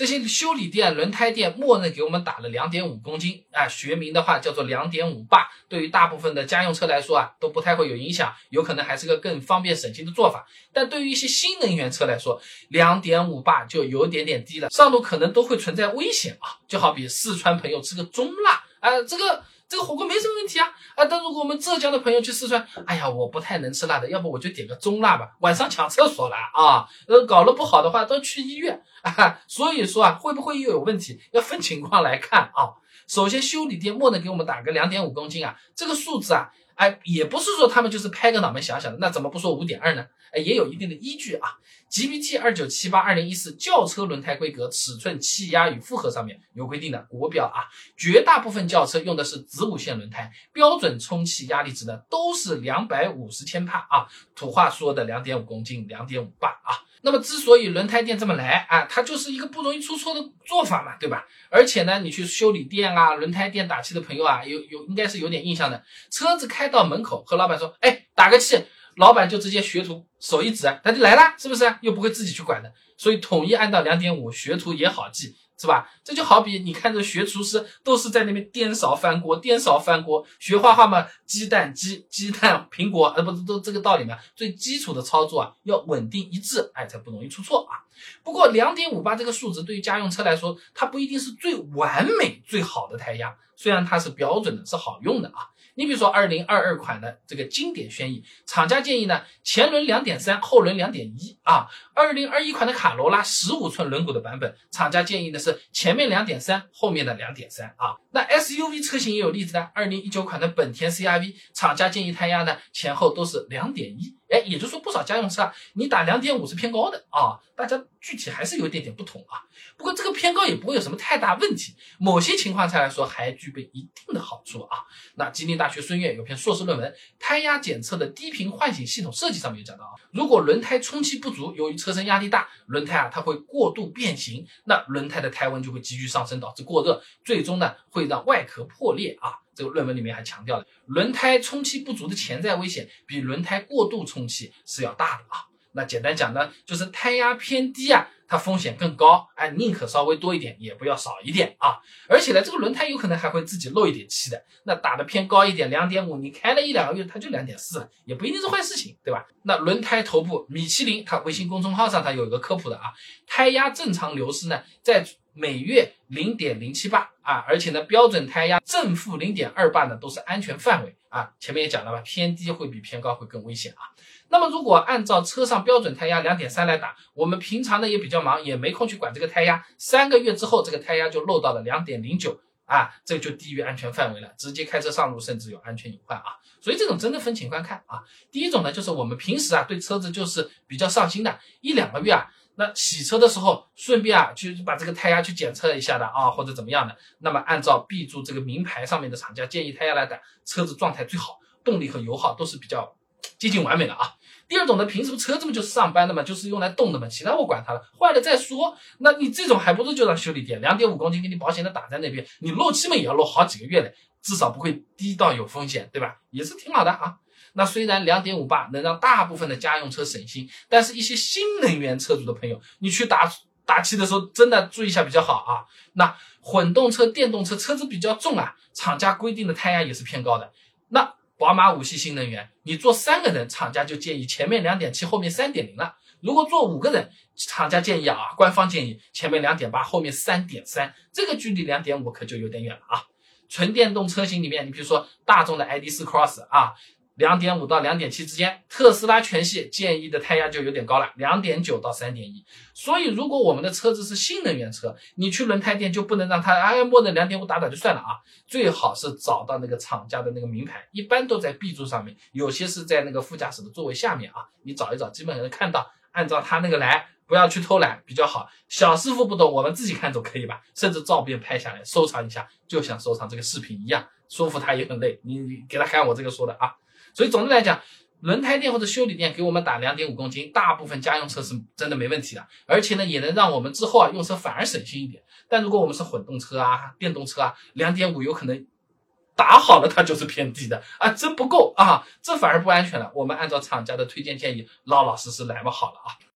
这些修理店、轮胎店默认给我们打了两点五公斤啊，学名的话叫做两点五磅。对于大部分的家用车来说啊，都不太会有影响，有可能还是个更方便省心的做法。但对于一些新能源车来说，两点五磅就有点点低了，上路可能都会存在危险啊。就好比四川朋友吃个中辣啊，这个。这个火锅没什么问题啊啊！但如果我们浙江的朋友去四川，哎呀，我不太能吃辣的，要不我就点个中辣吧。晚上抢厕所了啊！呃，搞得不好的话都去医院啊。所以说啊，会不会又有问题？要分情况来看啊。首先，修理店默认给我们打个两点五公斤啊，这个数字啊。哎，也不是说他们就是拍个脑门想想的，那怎么不说五点二呢？哎，也有一定的依据啊。GPT 二九七八二零一四轿车轮胎规格尺寸气压与负荷上面有规定的国标啊，绝大部分轿车用的是子午线轮胎，标准充气压力值呢都是两百五十千帕啊，土话说的两点五公斤，两点五磅啊。那么，之所以轮胎店这么来啊，它就是一个不容易出错的做法嘛，对吧？而且呢，你去修理店啊、轮胎店打气的朋友啊，有有应该是有点印象的。车子开到门口，和老板说：“哎，打个气。”老板就直接学徒手一指，他就来了，是不是？又不会自己去管的，所以统一按到两点五，学徒也好记。是吧？这就好比你看着学厨师都是在那边颠勺翻锅，颠勺翻锅。学画画嘛，鸡蛋鸡鸡蛋苹果，呃，不是都这个道理吗？最基础的操作啊，要稳定一致，哎，才不容易出错啊。不过两点五八这个数值对于家用车来说，它不一定是最完美最好的胎压，虽然它是标准的，是好用的啊。你比如说二零二二款的这个经典轩逸，厂家建议呢，前轮两点三，后轮两点一啊。二零二一款的卡罗拉十五寸轮毂的版本，厂家建议呢是前面两点三，后面的两点三啊。那 SUV 车型也有例子的，二零一九款的本田 CRV，厂家建议胎压呢前后都是两点一。哎，也就是说，不少家用车啊，你打两点五是偏高的啊。大家具体还是有一点点不同啊。不过这个偏高也不会有什么太大问题，某些情况下来说还具备一定的好处啊。那吉林大学孙悦有篇硕士论文《胎压检测的低频唤醒系统设计》上面有讲到啊，如果轮胎充气不足，由于车身压力大，轮胎啊它会过度变形，那轮胎的胎温就会急剧上升，导致过热，最终呢会让外壳破裂啊。这个论文里面还强调了，轮胎充气不足的潜在危险比轮胎过度充气是要大的啊。那简单讲呢，就是胎压偏低啊，它风险更高，哎，宁可稍微多一点，也不要少一点啊。而且呢，这个轮胎有可能还会自己漏一点气的。那打的偏高一点，两点五，你开了一两个月，它就两点四了，也不一定是坏事情，对吧？那轮胎头部，米其林它微信公众号上它有一个科普的啊，胎压正常流失呢，在。每月零点零七八啊，而且呢，标准胎压正负零点二磅呢，都是安全范围啊。前面也讲了吧，偏低会比偏高会更危险啊。那么如果按照车上标准胎压两点三来打，我们平常呢也比较忙，也没空去管这个胎压。三个月之后，这个胎压就漏到了两点零九啊，这就低于安全范围了，直接开车上路甚至有安全隐患啊。所以这种真的分情况看啊。第一种呢，就是我们平时啊对车子就是比较上心的，一两个月啊。那洗车的时候，顺便啊，去把这个胎压去检测一下的啊，或者怎么样的。那么按照 B 柱这个名牌上面的厂家建议胎压来打，车子状态最好，动力和油耗都是比较接近完美的啊。第二种呢，凭什么车子不就是上班的嘛，就是用来动的嘛，其他我管它了，坏了再说。那你这种还不如就让修理店两点五公斤给你保险的打在那边，你漏气嘛也要漏好几个月嘞，至少不会低到有风险，对吧？也是挺好的啊。那虽然两点五八能让大部分的家用车省心，但是一些新能源车主的朋友，你去打打气的时候，真的注意一下比较好啊。那混动车、电动车车子比较重啊，厂家规定的胎压也是偏高的。那宝马五系新能源，你坐三个人，厂家就建议前面两点七，后面三点零了。如果坐五个人，厂家建议啊，官方建议前面两点八，后面三点三，这个距离两点五可就有点远了啊。纯电动车型里面，你比如说大众的 ID.4 Cross 啊。两点五到两点七之间，特斯拉全系建议的胎压就有点高了，两点九到三点一。所以，如果我们的车子是新能源车，你去轮胎店就不能让它哎默认两点五打打就算了啊，最好是找到那个厂家的那个名牌，一般都在 B 柱上面，有些是在那个副驾驶的座位下面啊，你找一找，基本上能看到，按照他那个来，不要去偷懒比较好。小师傅不懂，我们自己看走可以吧？甚至照片拍下来收藏一下，就像收藏这个视频一样，说服他也很累。你给他看我这个说的啊。所以总的来讲，轮胎店或者修理店给我们打两点五公斤，大部分家用车是真的没问题的，而且呢，也能让我们之后啊用车反而省心一点。但如果我们是混动车啊、电动车啊，两点五有可能打好了它就是偏低的啊，真不够啊，这反而不安全了。我们按照厂家的推荐建议，老老实实来吧好了啊。